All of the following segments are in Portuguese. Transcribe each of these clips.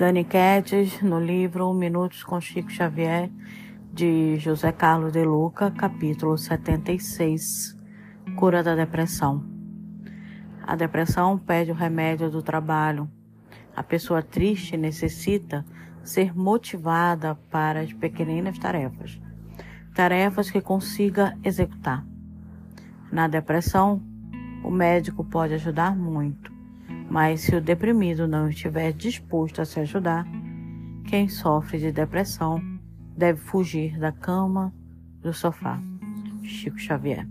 Dani Quedes, no livro Minutos com Chico Xavier, de José Carlos de Luca, capítulo 76, Cura da Depressão. A depressão pede o remédio do trabalho. A pessoa triste necessita ser motivada para as pequeninas tarefas, tarefas que consiga executar. Na depressão, o médico pode ajudar muito, mas se o deprimido não estiver disposto a se ajudar, quem sofre de depressão deve fugir da cama, do sofá. Chico Xavier.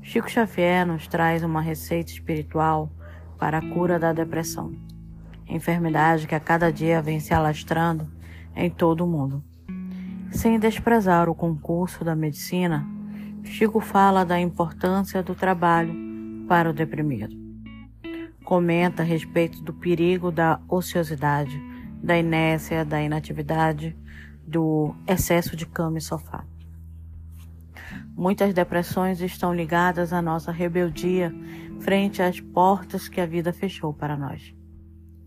Chico Xavier nos traz uma receita espiritual para a cura da depressão, enfermidade que a cada dia vem se alastrando em todo o mundo. Sem desprezar o concurso da medicina, Chico fala da importância do trabalho para o deprimido. Comenta a respeito do perigo da ociosidade, da inércia, da inatividade, do excesso de cama e sofá. Muitas depressões estão ligadas à nossa rebeldia frente às portas que a vida fechou para nós.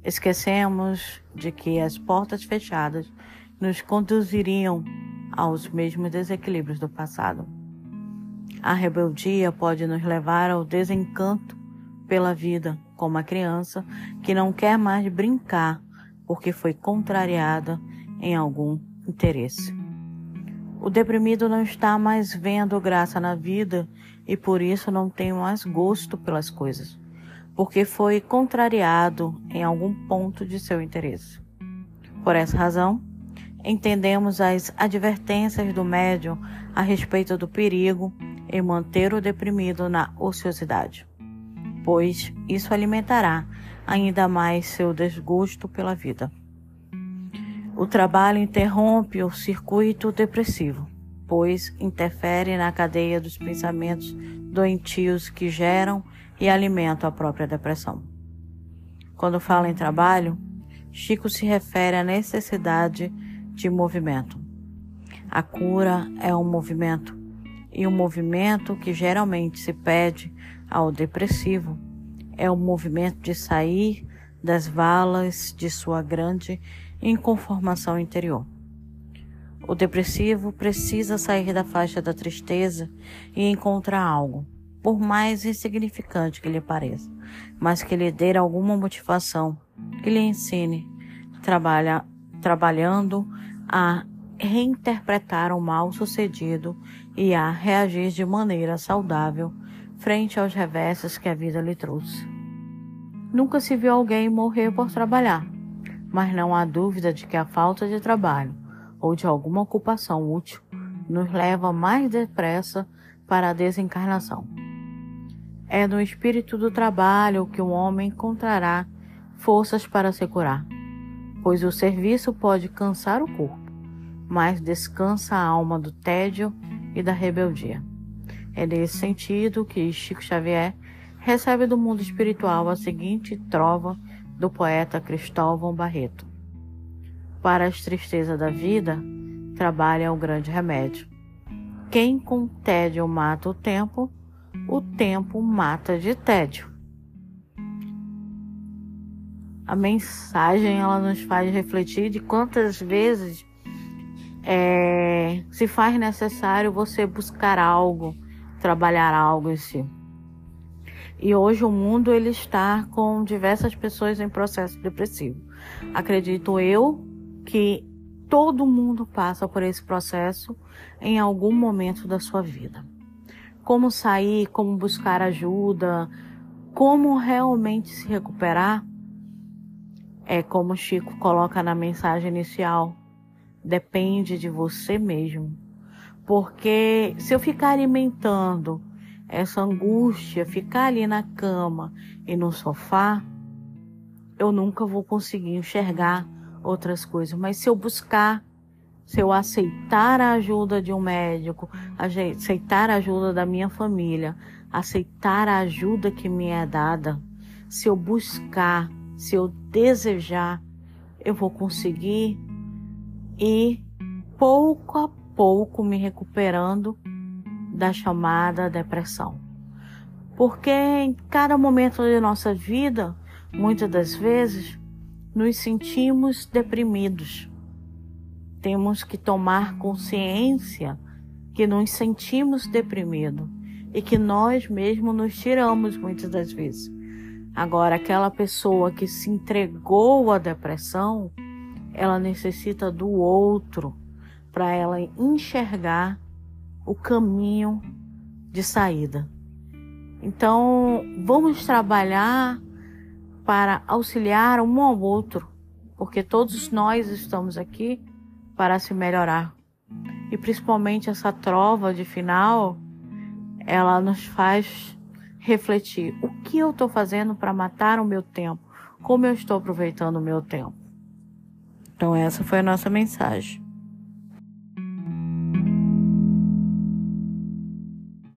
Esquecemos de que as portas fechadas nos conduziriam aos mesmos desequilíbrios do passado. A rebeldia pode nos levar ao desencanto pela vida, como a criança que não quer mais brincar porque foi contrariada em algum interesse. O deprimido não está mais vendo graça na vida e por isso não tem mais gosto pelas coisas, porque foi contrariado em algum ponto de seu interesse. Por essa razão, entendemos as advertências do médium a respeito do perigo em manter o deprimido na ociosidade, pois isso alimentará ainda mais seu desgosto pela vida. O trabalho interrompe o circuito depressivo, pois interfere na cadeia dos pensamentos doentios que geram e alimentam a própria depressão. Quando fala em trabalho, Chico se refere à necessidade de movimento. A cura é um movimento e o movimento que geralmente se pede ao depressivo é o movimento de sair das valas de sua grande inconformação interior. O depressivo precisa sair da faixa da tristeza e encontrar algo, por mais insignificante que lhe pareça, mas que lhe dê alguma motivação, que lhe ensine, trabalha, trabalhando a reinterpretar o mal sucedido e a reagir de maneira saudável frente aos revessos que a vida lhe trouxe. Nunca se viu alguém morrer por trabalhar, mas não há dúvida de que a falta de trabalho ou de alguma ocupação útil nos leva mais depressa para a desencarnação. É no espírito do trabalho que o homem encontrará forças para se curar, pois o serviço pode cansar o corpo mas descansa a alma do tédio e da rebeldia. É nesse sentido que Chico Xavier recebe do mundo espiritual a seguinte trova do poeta Cristóvão Barreto. Para as tristezas da vida, trabalha o grande remédio. Quem com tédio mata o tempo, o tempo mata de tédio. A mensagem ela nos faz refletir de quantas vezes é, se faz necessário você buscar algo, trabalhar algo em si. E hoje o mundo ele está com diversas pessoas em processo depressivo. Acredito eu que todo mundo passa por esse processo em algum momento da sua vida. Como sair, como buscar ajuda, como realmente se recuperar, é como Chico coloca na mensagem inicial depende de você mesmo. Porque se eu ficar alimentando essa angústia, ficar ali na cama e no sofá, eu nunca vou conseguir enxergar outras coisas. Mas se eu buscar, se eu aceitar a ajuda de um médico, aceitar a ajuda da minha família, aceitar a ajuda que me é dada, se eu buscar, se eu desejar, eu vou conseguir e pouco a pouco me recuperando da chamada depressão. Porque em cada momento de nossa vida, muitas das vezes, nos sentimos deprimidos. Temos que tomar consciência que nos sentimos deprimidos e que nós mesmos nos tiramos muitas das vezes. Agora, aquela pessoa que se entregou à depressão, ela necessita do outro para ela enxergar o caminho de saída. Então, vamos trabalhar para auxiliar um ao outro, porque todos nós estamos aqui para se melhorar. E principalmente essa trova de final, ela nos faz refletir: o que eu estou fazendo para matar o meu tempo? Como eu estou aproveitando o meu tempo? Então, essa foi a nossa mensagem.